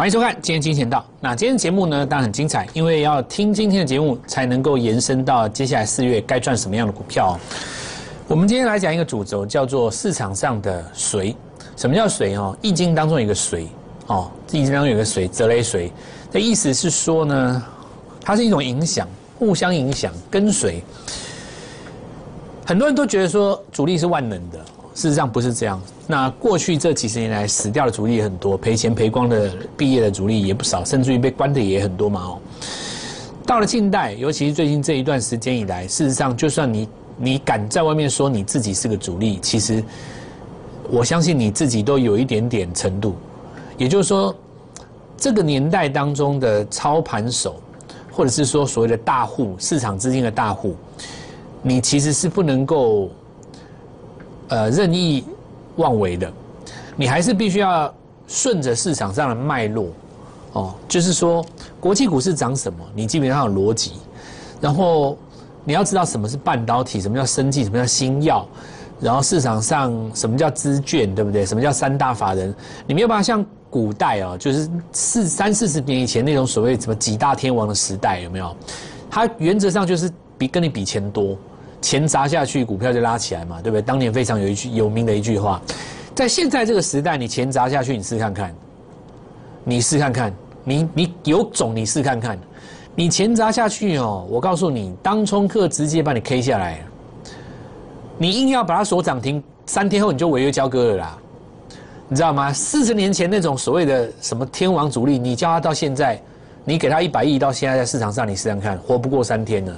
欢迎收看今天金钱道。那今天节目呢，当然很精彩，因为要听今天的节目，才能够延伸到接下来四月该赚什么样的股票。我们今天来讲一个主轴，叫做市场上的水。什么叫水哦？易经当中有个水哦，易经当中有个水，泽雷水的意思是说呢，它是一种影响，互相影响，跟随。很多人都觉得说主力是万能的，事实上不是这样。那过去这几十年来死掉的主力很多，赔钱赔光的毕业的主力也不少，甚至于被关的也很多嘛哦。到了近代，尤其是最近这一段时间以来，事实上就算你你敢在外面说你自己是个主力，其实。我相信你自己都有一点点程度，也就是说，这个年代当中的操盘手，或者是说所谓的大户、市场资金的大户，你其实是不能够，呃，任意妄为的，你还是必须要顺着市场上的脉络，哦，就是说国际股市涨什么，你基本上有逻辑，然后你要知道什么是半导体，什么叫生技，什么叫新药。然后市场上什么叫资券，对不对？什么叫三大法人？你没有办法像古代哦，就是四三四十年以前那种所谓什么几大天王的时代，有没有？它原则上就是比跟你比钱多，钱砸下去，股票就拉起来嘛，对不对？当年非常有一句有名的一句话，在现在这个时代，你钱砸下去，你试看看，你试看看，你你有种，你试看看，你钱砸下去哦，我告诉你，当冲客直接把你 K 下来。你硬要把它锁涨停，三天后你就违约交割了啦，你知道吗？四十年前那种所谓的什么天王主力，你叫他到现在，你给他一百亿，到现在在市场上，你试看看，活不过三天呢。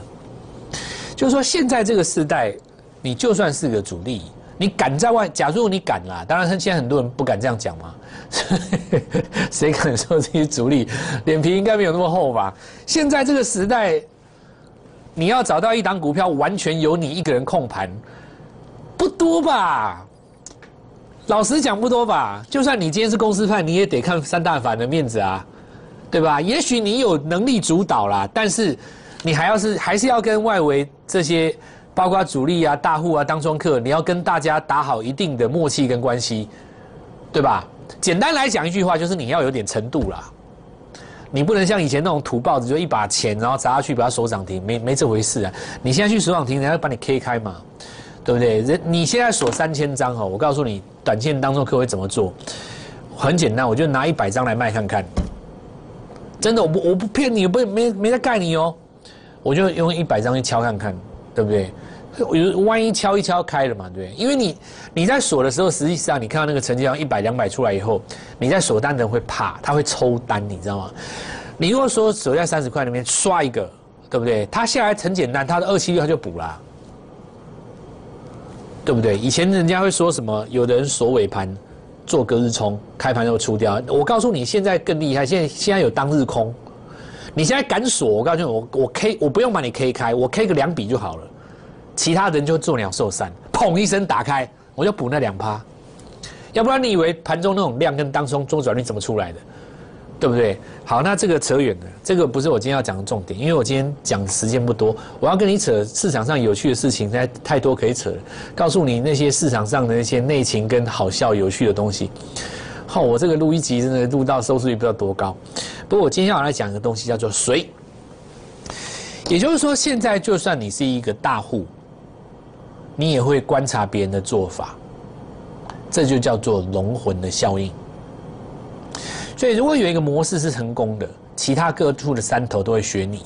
就是说，现在这个时代，你就算是个主力，你敢在外，假如你敢啦，当然，现在很多人不敢这样讲嘛。谁敢说这些主力脸皮应该没有那么厚吧？现在这个时代，你要找到一档股票，完全由你一个人控盘。不多吧，老实讲不多吧。就算你今天是公司派，你也得看三大法的面子啊，对吧？也许你有能力主导啦，但是你还要是还是要跟外围这些，包括主力啊、大户啊、当中客，你要跟大家打好一定的默契跟关系，对吧？简单来讲一句话，就是你要有点程度啦。你不能像以前那种土包子，就一把钱然后砸下去把它锁涨停，没没这回事啊。你现在去锁涨停，人家把你 K 开嘛。对不对？人你现在锁三千张哦，我告诉你，短线当中客会怎么做？很简单，我就拿一百张来卖看看。真的，我不我不骗你，不没没在盖你哦。我就用一百张去敲看看，对不对？有万一敲一敲开了嘛，对不对？因为你你在锁的时候，实际上你看到那个成交量一百两百出来以后，你在锁单的人会怕，他会抽单，你知道吗？你如果说锁在三十块那边刷一个，对不对？他下来很简单，他的二七六他就补了。对不对？以前人家会说什么？有的人锁尾盘，做隔日冲，开盘又出掉。我告诉你，现在更厉害。现在现在有当日空，你现在敢锁？我告诉你，我我 K，我不用把你 K 开，我 K 个两笔就好了。其他人就做鸟兽散，砰一声打开，我就补那两趴。要不然你以为盘中那种量跟当中中转率怎么出来的？对不对？好，那这个扯远了，这个不是我今天要讲的重点，因为我今天讲时间不多，我要跟你扯市场上有趣的事情，太太多可以扯了。告诉你那些市场上的那些内情跟好笑有趣的东西。好，我这个录一集真的录到收视率不知道多高。不过我今天要来讲一个东西，叫做水。也就是说，现在就算你是一个大户，你也会观察别人的做法，这就叫做龙魂的效应。所以，如果有一个模式是成功的，其他各处的山头都会学你；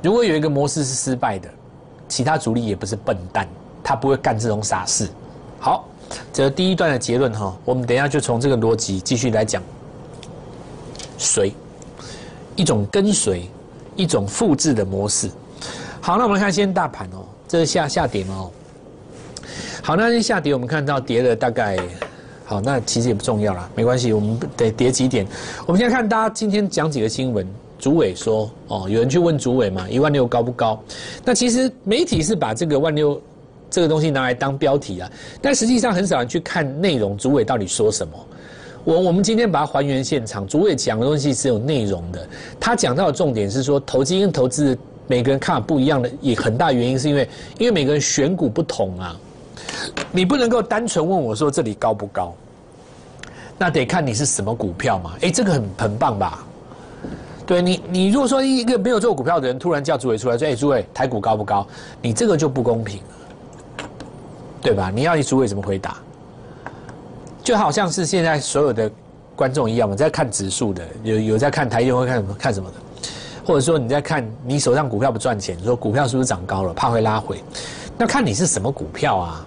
如果有一个模式是失败的，其他主力也不是笨蛋，他不会干这种傻事。好，这第一段的结论哈。我们等一下就从这个逻辑继续来讲。随一种跟随，一种复制的模式。好，那我们看先大盘哦，这是下下跌哦。好，那先下跌，我们看到跌了大概。好，那其实也不重要啦，没关系，我们得跌几点。我们先看大家今天讲几个新闻。主委说，哦，有人去问主委嘛，一万六高不高？那其实媒体是把这个万六这个东西拿来当标题啊，但实际上很少人去看内容。主委到底说什么？我我们今天把它还原现场。主委讲的东西是有内容的，他讲到的重点是说，投机跟投资每个人看法不一样的，也很大原因是因为，因为每个人选股不同啊。你不能够单纯问我说这里高不高？那得看你是什么股票嘛。哎，这个很很棒吧？对你，你如果说一个没有做股票的人，突然叫主委出来说：“哎，主委，台股高不高？”你这个就不公平了，对吧？你要你主委怎么回答？就好像是现在所有的观众一样嘛，在看指数的，有有在看台积会看什么看什么的，或者说你在看你手上股票不赚钱，说股票是不是涨高了，怕会拉回？那看你是什么股票啊，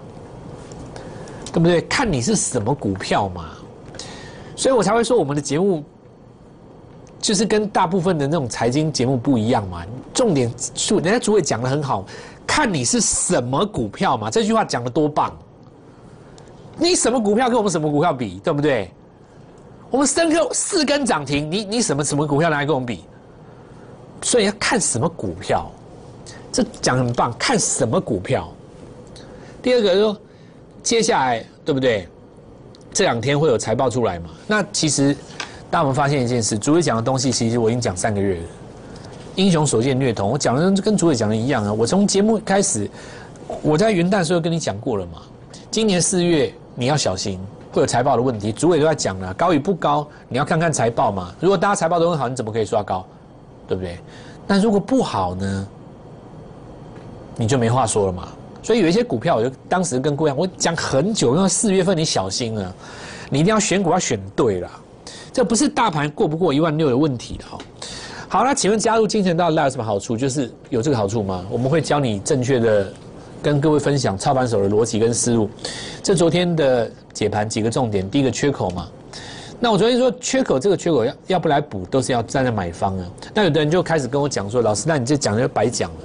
对不对？看你是什么股票嘛，所以我才会说我们的节目。就是跟大部分的那种财经节目不一样嘛，重点是人家主委讲的很好，看你是什么股票嘛，这句话讲的多棒！你什么股票跟我们什么股票比，对不对？我们深科四根涨停，你你什么什么股票拿来跟我们比？所以要看什么股票，这讲很棒，看什么股票。第二个说，接下来对不对？这两天会有财报出来嘛？那其实。大家有没有发现一件事？主委讲的东西，其实我已经讲三个月了。英雄所见略同，我讲的跟主委讲的一样啊。我从节目开始，我在元旦时候跟你讲过了嘛。今年四月你要小心，会有财报的问题。主委都在讲了，高与不高，你要看看财报嘛。如果大家财报都很好，你怎么可以刷高？对不对？但如果不好呢，你就没话说了嘛。所以有一些股票，我就当时跟各位讲我讲很久，因为四月份你小心了，你一定要选股要选对了。这不是大盘过不过一万六的问题的哈。好，那请问加入金钱道有什么好处？就是有这个好处吗？我们会教你正确的跟各位分享操盘手的逻辑跟思路。这昨天的解盘几个重点，第一个缺口嘛。那我昨天说缺口，这个缺口要要不来补，都是要站在买方啊。那有的人就开始跟我讲说，老师，那你这讲就白讲了。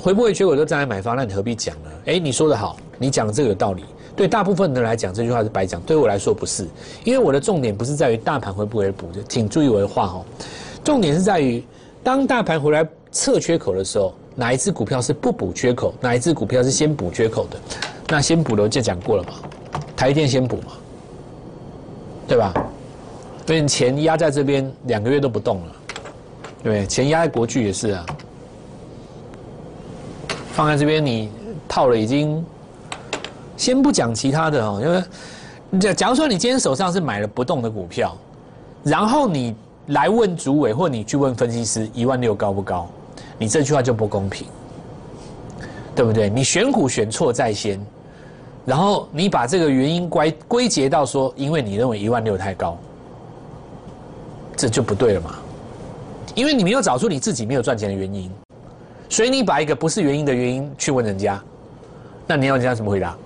回不回缺口都站在买方，那你何必讲呢？哎，你说的好，你讲的这个有道理。对大部分人来讲，这句话是白讲。对我来说不是，因为我的重点不是在于大盘会不会补，请注意我的话哦。重点是在于，当大盘回来测缺口的时候，哪一只股票是不补缺口，哪一只股票是先补缺口的？那先补的就讲过了嘛，台电先补嘛，对吧？所以钱压在这边两个月都不动了，对，钱压在国巨也是啊，放在这边你套了已经。先不讲其他的哦，因为假假如说你今天手上是买了不动的股票，然后你来问主委或你去问分析师一万六高不高，你这句话就不公平，对不对？你选股选错在先，然后你把这个原因归归结到说，因为你认为一万六太高，这就不对了嘛？因为你没有找出你自己没有赚钱的原因，所以你把一个不是原因的原因去问人家，那你要人家怎么回答？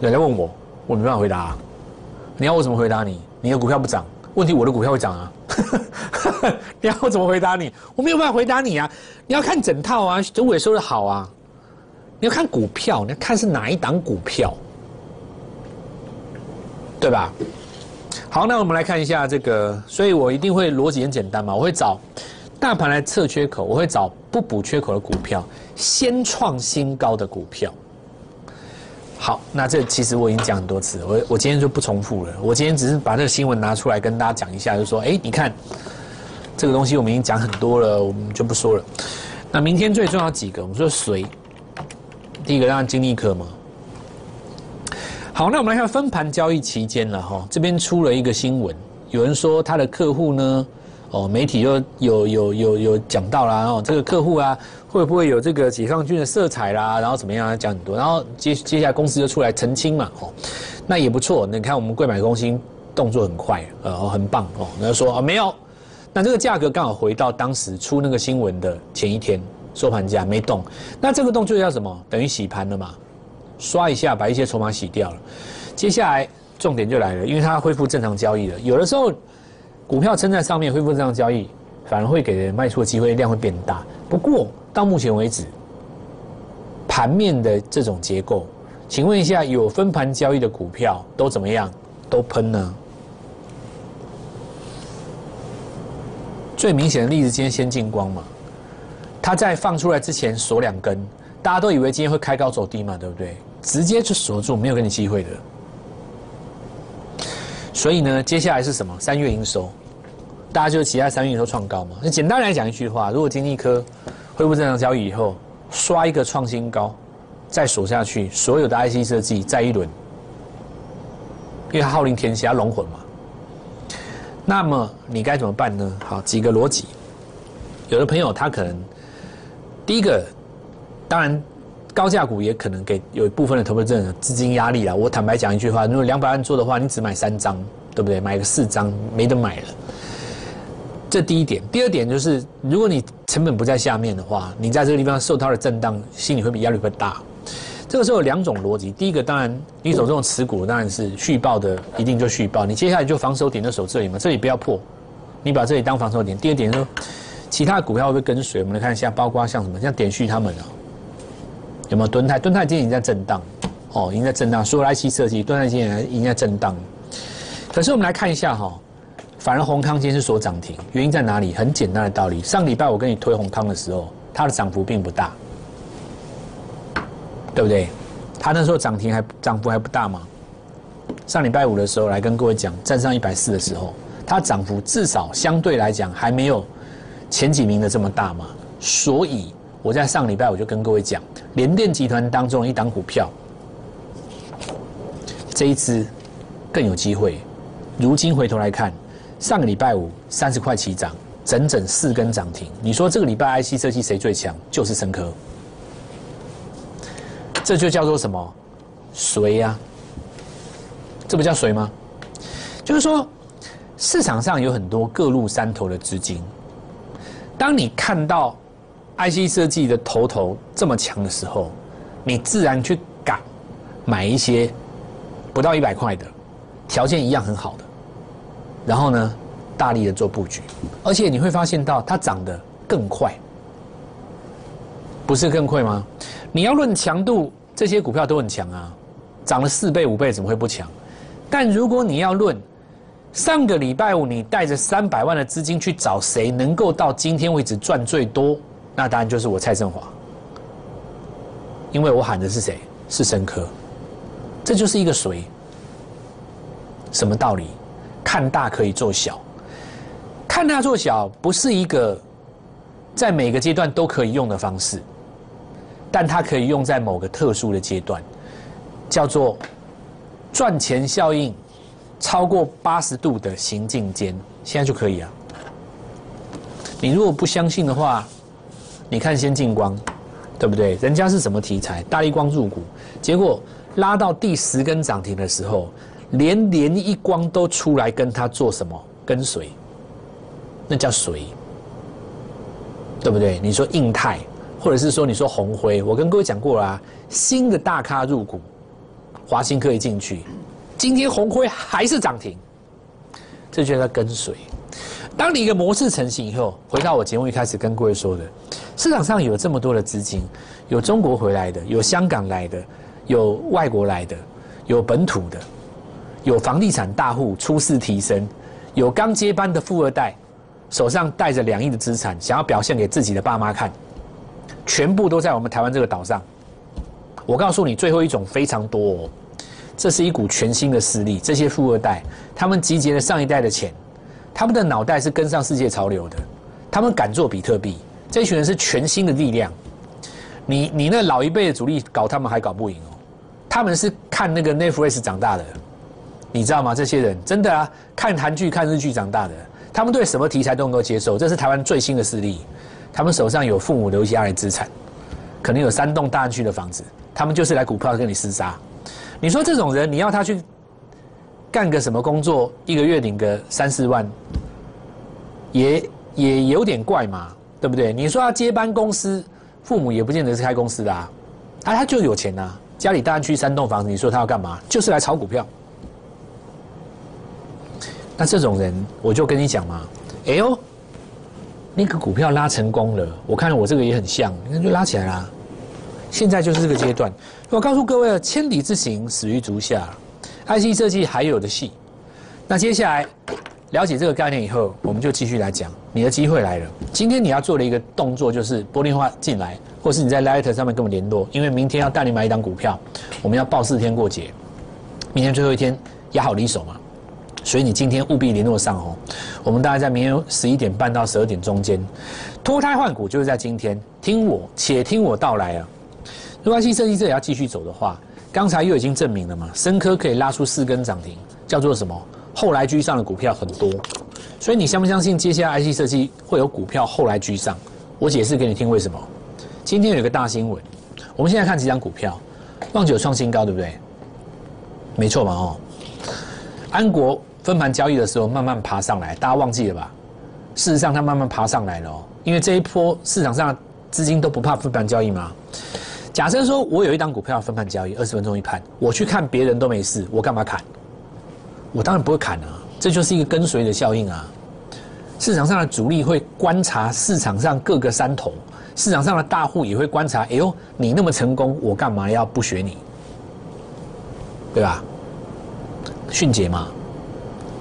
人家问我，我没办法回答。你要我怎么回答你？你的股票不涨，问题我的股票会涨啊！你要我怎么回答你？我没有办法回答你啊！你要看整套啊，周伟说的好啊。你要看股票，你要看是哪一档股票，对吧？好，那我们来看一下这个，所以我一定会逻辑很简单嘛，我会找大盘来测缺口，我会找不补缺口的股票，先创新高的股票。好，那这其实我已经讲很多次，我我今天就不重复了。我今天只是把这个新闻拿出来跟大家讲一下，就说，哎，你看这个东西我们已经讲很多了，我们就不说了。那明天最重要几个，我们说谁？第一个让金立科嘛。好，那我们来看分盘交易期间了哈，这边出了一个新闻，有人说他的客户呢。哦，媒体又有有有有讲到啦，哦，这个客户啊，会不会有这个解放军的色彩啦？然后怎么样？讲很多，然后接接下来公司就出来澄清嘛，哦，那也不错。你看我们贵买公司动作很快，呃，很棒哦。然后说啊，没有，那这个价格刚好回到当时出那个新闻的前一天收盘价没动。那这个动作叫什么？等于洗盘了嘛？刷一下把一些筹码洗掉了。接下来重点就来了，因为它恢复正常交易了。有的时候。股票撑在上面恢复这样交易，反而会给人卖出的机会量会变大。不过到目前为止，盘面的这种结构，请问一下，有分盘交易的股票都怎么样？都喷呢？最明显的例子，今天先进光嘛，它在放出来之前锁两根，大家都以为今天会开高走低嘛，对不对？直接就锁住，没有给你机会的。所以呢，接下来是什么？三月营收。大家就期待三月营收创高嘛？那简单来讲一句话，如果经济科恢复正常交易以后，刷一个创新高，再锁下去，所有的 IC 设计再一轮，因为它号令天下，龙魂嘛。那么你该怎么办呢？好，几个逻辑。有的朋友他可能第一个，当然高价股也可能给有一部分的投资者资金压力啦。我坦白讲一句话，如果两百万做的话，你只买三张，对不对？买个四张没得买了。这第一点。第二点就是，如果你成本不在下面的话，你在这个地方受它的震荡，心里会比压力会大。这个时候有两种逻辑，第一个当然你手中持股当然是续报的，一定就续报。你接下来就防守点就守这里嘛，这里不要破，你把这里当防守点。第二点说，其他股票会不会跟随？我们来看一下，包括像什么，像点续他们啊，有没有蹲泰？蹲泰今天已经在震荡，哦，已经在震荡。所有 IC 设计，蹲泰今天已经在震荡。可是我们来看一下哈，反而宏康今天是所涨停，原因在哪里？很简单的道理，上礼拜我跟你推宏康的时候，它的涨幅并不大。对不对？它那时候涨停还涨幅还不大嘛。上礼拜五的时候来跟各位讲，站上一百四的时候，它涨幅至少相对来讲还没有前几名的这么大嘛。所以我在上礼拜我就跟各位讲，联电集团当中一档股票，这一支更有机会。如今回头来看，上个礼拜五三十块起涨，整整四根涨停。你说这个礼拜 IC 设计谁最强？就是深科。这就叫做什么？随呀，这不叫随吗？就是说，市场上有很多各路山头的资金。当你看到 IC 设计的头头这么强的时候，你自然去敢买一些不到一百块的，条件一样很好的，然后呢，大力的做布局，而且你会发现到它涨得更快，不是更快吗？你要论强度。这些股票都很强啊，涨了四倍五倍，怎么会不强？但如果你要论上个礼拜五，你带着三百万的资金去找谁能够到今天为止赚最多，那当然就是我蔡振华，因为我喊的是谁？是深科，这就是一个谁？什么道理？看大可以做小，看大做小不是一个在每个阶段都可以用的方式。但它可以用在某个特殊的阶段，叫做赚钱效应超过八十度的行进间，现在就可以啊。你如果不相信的话，你看先进光，对不对？人家是什么题材？大力光入股，结果拉到第十根涨停的时候，连连一光都出来跟他做什么跟随，那叫随，对不对？你说印泰。或者是说，你说红辉，我跟各位讲过啦，新的大咖入股，华兴可以进去，今天红辉还是涨停，这就叫跟随。当你一个模式成型以后，回到我节目一开始跟各位说的，市场上有这么多的资金，有中国回来的，有香港来的，有外国来的，有本土的，有房地产大户出世提升，有刚接班的富二代，手上带着两亿的资产，想要表现给自己的爸妈看。全部都在我们台湾这个岛上。我告诉你，最后一种非常多，哦，这是一股全新的势力。这些富二代，他们集结了上一代的钱，他们的脑袋是跟上世界潮流的，他们敢做比特币。这群人是全新的力量。你你那老一辈的主力搞他们还搞不赢哦，他们是看那个 Netflix 长大的，你知道吗？这些人真的啊，看韩剧、看日剧长大的，他们对什么题材都能够接受。这是台湾最新的势力。他们手上有父母留下来的资产，可能有三栋大安区的房子，他们就是来股票跟你厮杀。你说这种人，你要他去干个什么工作，一个月领个三四万，也也有点怪嘛，对不对？你说他接班公司，父母也不见得是开公司的啊，啊，他就有钱呐，家里大安区三栋房子，你说他要干嘛？就是来炒股票。那这种人，我就跟你讲嘛，哎呦。那个股票拉成功了，我看我这个也很像，你看就拉起来啦。现在就是这个阶段，我告诉各位了，千里之行，始于足下。IC 设计还有的戏。那接下来了解这个概念以后，我们就继续来讲。你的机会来了，今天你要做的一个动作就是拨电话进来，或是你在 Light 上面跟我联络，因为明天要带你买一档股票，我们要报四天过节，明天最后一天压好离手嘛。所以你今天务必联络上哦，我们大概在明天十一点半到十二点中间，脱胎换骨就是在今天，听我，且听我道来啊。如果 IC 设计这也要继续走的话，刚才又已经证明了嘛，深科可以拉出四根涨停，叫做什么？后来居上的股票很多，所以你相不相信接下来 IC 设计会有股票后来居上？我解释给你听为什么。今天有一个大新闻，我们现在看几张股票，旺九创新高，对不对？没错嘛，哦，安国分盘交易的时候慢慢爬上来，大家忘记了吧？事实上它慢慢爬上来了，因为这一波市场上资金都不怕分盘交易吗。假设说我有一档股票分盘交易，二十分钟一盘，我去看别人都没事，我干嘛砍？我当然不会砍啊，这就是一个跟随的效应啊。市场上的主力会观察市场上各个山头，市场上的大户也会观察。哎呦，你那么成功，我干嘛要不学你？对吧？迅捷嘛，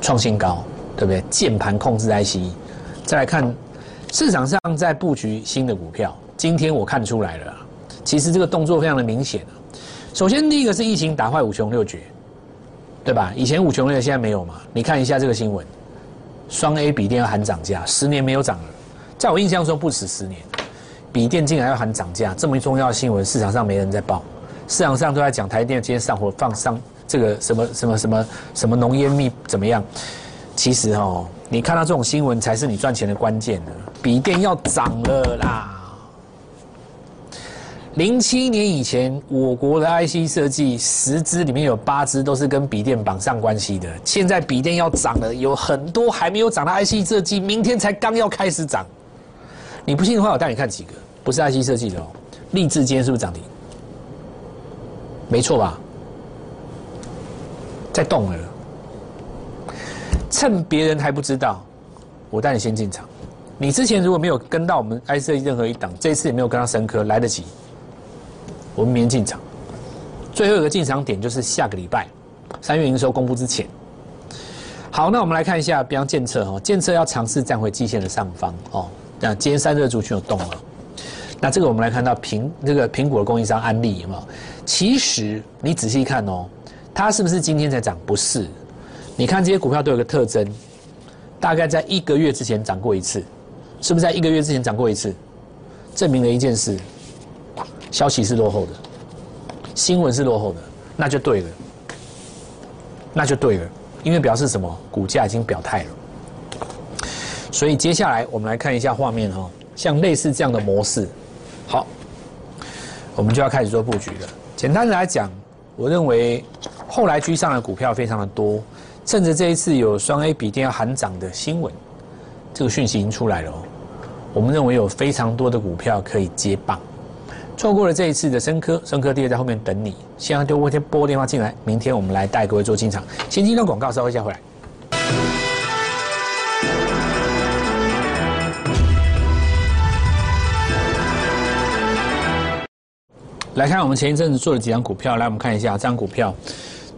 创新高，对不对？键盘控制 IC，再来看市场上在布局新的股票。今天我看出来了，其实这个动作非常的明显首先，第一个是疫情打坏五穷六绝。对吧？以前五穷六，现在没有嘛？你看一下这个新闻，双 A 笔电要喊涨价，十年没有涨了，在我印象中不止十年，笔电竟然要喊涨价，这么重要的新闻，市场上没人在报，市场上都在讲台电今天上火放上这个什么什么什么什么浓烟密怎么样？其实哦，你看到这种新闻才是你赚钱的关键的，笔电要涨了啦。零七年以前，我国的 IC 设计十支里面有八支都是跟笔电绑上关系的。现在笔电要涨了，有很多还没有涨的 IC 设计，明天才刚要开始涨。你不信的话，我带你看几个，不是 IC 设计的哦。立志今天是不是涨停？没错吧？在动了。趁别人还不知道，我带你先进场。你之前如果没有跟到我们 IC 任何一档，这一次也没有跟到深科，来得及。我们明天进场，最后一个进场点就是下个礼拜三月营收公布之前。好，那我们来看一下，比方建测哦，建测要尝试站回季线的上方哦。那今天三热族群有动了，那这个我们来看到苹这个苹果的供应商安利有没有？其实你仔细看哦，它是不是今天才涨？不是，你看这些股票都有个特征，大概在一个月之前涨过一次，是不是在一个月之前涨过一次？证明了一件事。消息是落后的，新闻是落后的，那就对了，那就对了，因为表示什么？股价已经表态了。所以接下来我们来看一下画面哈，像类似这样的模式，好，我们就要开始做布局了。简单的来讲，我认为后来居上的股票非常的多，趁着这一次有双 A 笔电要喊涨的新闻，这个讯息已经出来了。我们认为有非常多的股票可以接棒。错过了这一次的深科，深科爹在后面等你。现在丢波先拨电话进来，明天我们来带各位做进场。先听段广告，稍后一下回来。来看我们前一阵子做了几张股票，来我们看一下这张股票。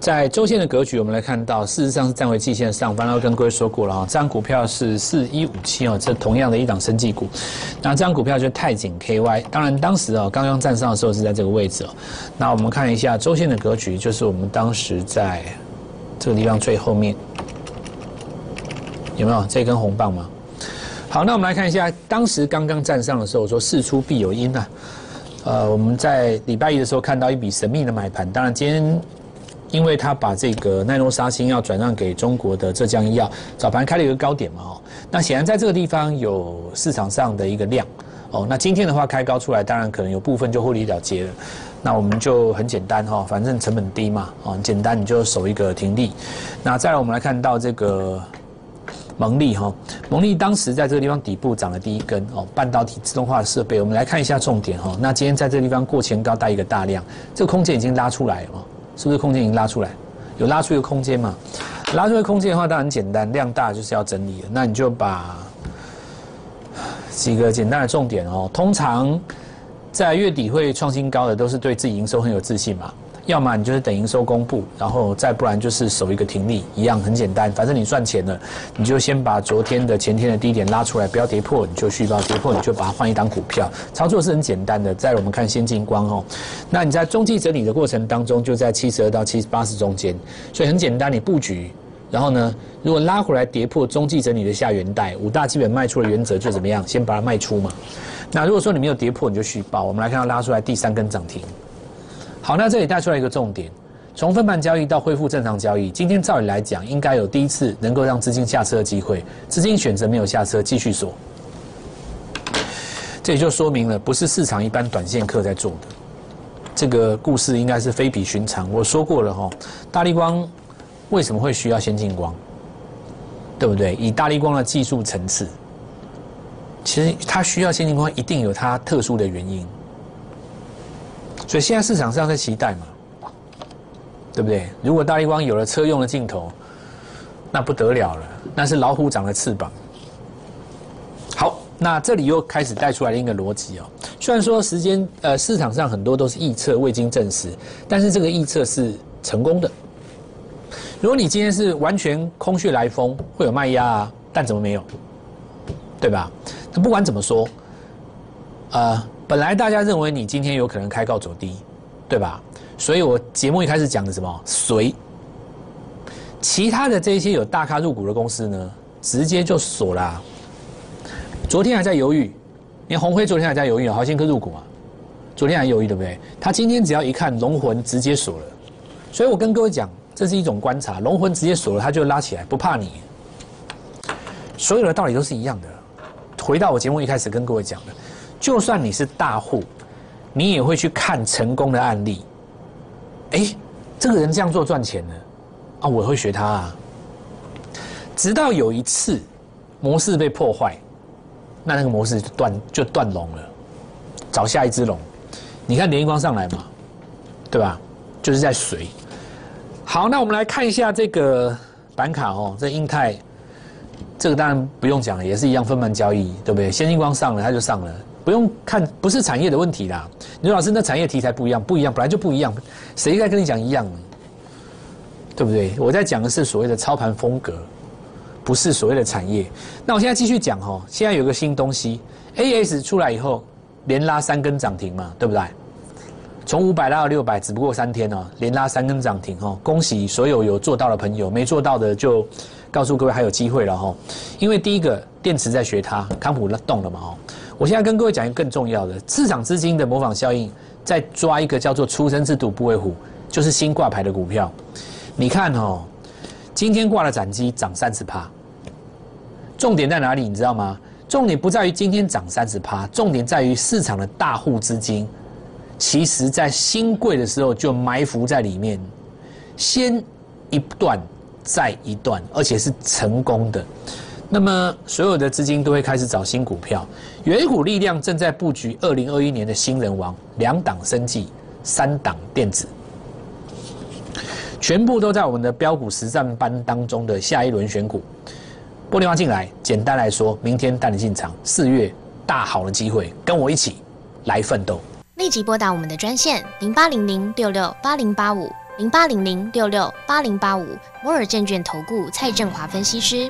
在周线的格局，我们来看到，事实上是站回季线上方。然后跟各位说过了啊，这张股票是四一五七哦，这同样的一档生技股。那这张股票就是泰景 KY。当然当时哦，刚刚站上的时候是在这个位置哦。那我们看一下周线的格局，就是我们当时在这个地方最后面有没有这根红棒吗？好，那我们来看一下，当时刚刚站上的时候，说事出必有因啊。呃，我们在礼拜一的时候看到一笔神秘的买盘，当然今天。因为他把这个奈诺沙星要转让给中国的浙江医药，早盘开了一个高点嘛，哦，那显然在这个地方有市场上的一个量，哦，那今天的话开高出来，当然可能有部分就获利了结了，那我们就很简单哈，反正成本低嘛，哦，简单你就守一个停利，那再来我们来看到这个蒙利哈，蒙利当时在这个地方底部涨了第一根哦，半导体自动化设备，我们来看一下重点哈，那今天在这个地方过前高带一个大量，这个空间已经拉出来了。是不是空间已经拉出来？有拉出一个空间嘛？拉出一个空间的话，当然很简单，量大就是要整理了。那你就把几个简单的重点哦。通常在月底会创新高的，都是对自己营收很有自信嘛。要么你就是等营收公布，然后再不然就是守一个停利，一样很简单。反正你赚钱了，你就先把昨天的、前天的低点拉出来，不要跌破，你就续报；跌破你就把它换一档股票。操作是很简单的。再我们看先进光哦，那你在中继整理的过程当中，就在七十二到七十八十中间，所以很简单，你布局。然后呢，如果拉回来跌破中继整理的下元带，五大基本卖出的原则就怎么样？先把它卖出嘛。那如果说你没有跌破，你就续报。我们来看到拉出来第三根涨停。好，那这里带出来一个重点，从分盘交易到恢复正常交易，今天照理来讲，应该有第一次能够让资金下车的机会，资金选择没有下车，继续锁。这也就说明了，不是市场一般短线客在做的。这个故事应该是非比寻常。我说过了哈，大力光为什么会需要先进光？对不对？以大力光的技术层次，其实它需要先进光，一定有它特殊的原因。所以现在市场上在期待嘛，对不对？如果大力光有了车用的镜头，那不得了了，那是老虎长了翅膀。好。那这里又开始带出来另一个逻辑哦，虽然说时间呃市场上很多都是预测未经证实，但是这个预测是成功的。如果你今天是完全空穴来风，会有卖压啊，但怎么没有？对吧？那不管怎么说，呃，本来大家认为你今天有可能开高走低，对吧？所以我节目一开始讲的什么随，其他的这些有大咖入股的公司呢，直接就锁了。昨天还在犹豫，连红辉昨天还在犹豫啊，豪兴科入股啊，昨天还犹豫对不对？他今天只要一看龙魂直接锁了，所以我跟各位讲，这是一种观察，龙魂直接锁了，他就拉起来，不怕你。所有的道理都是一样的。回到我节目一开始跟各位讲的，就算你是大户，你也会去看成功的案例。哎，这个人这样做赚钱了，啊，我会学他啊。直到有一次模式被破坏。那那个模式就断就断龙了，找下一只龙。你看连一光上来嘛，对吧？就是在水。好，那我们来看一下这个板卡哦，这英泰，这个当然不用讲了，也是一样分盘交易，对不对？先进光上了，它就上了，不用看，不是产业的问题啦。刘老师，那产业题材不一样，不一样，本来就不一样，谁在跟你讲一样？对不对？我在讲的是所谓的操盘风格。不是所谓的产业，那我现在继续讲哦。现在有个新东西，A S 出来以后，连拉三根涨停嘛，对不对？从五百拉到六百，只不过三天哦，连拉三根涨停哦。恭喜所有有做到的朋友，没做到的就告诉各位还有机会了哈。因为第一个电池在学它，康普动了嘛哦。我现在跟各位讲一个更重要的，市场资金的模仿效应，在抓一个叫做出生之犊不会虎，就是新挂牌的股票。你看哦。今天挂了斩机，涨三十趴。重点在哪里？你知道吗？重点不在于今天涨三十趴，重点在于市场的大户资金，其实在新贵的时候就埋伏在里面，先一段再一段，而且是成功的。那么所有的资金都会开始找新股票，有一股力量正在布局二零二一年的新人王，两档生计，三档电子。全部都在我们的标股实战班当中的下一轮选股，玻璃花进来。简单来说，明天带你进场，四月大好的机会，跟我一起来奋斗。立即拨打我们的专线零八零零六六八零八五零八零零六六八零八五摩尔证券投顾蔡振华分析师。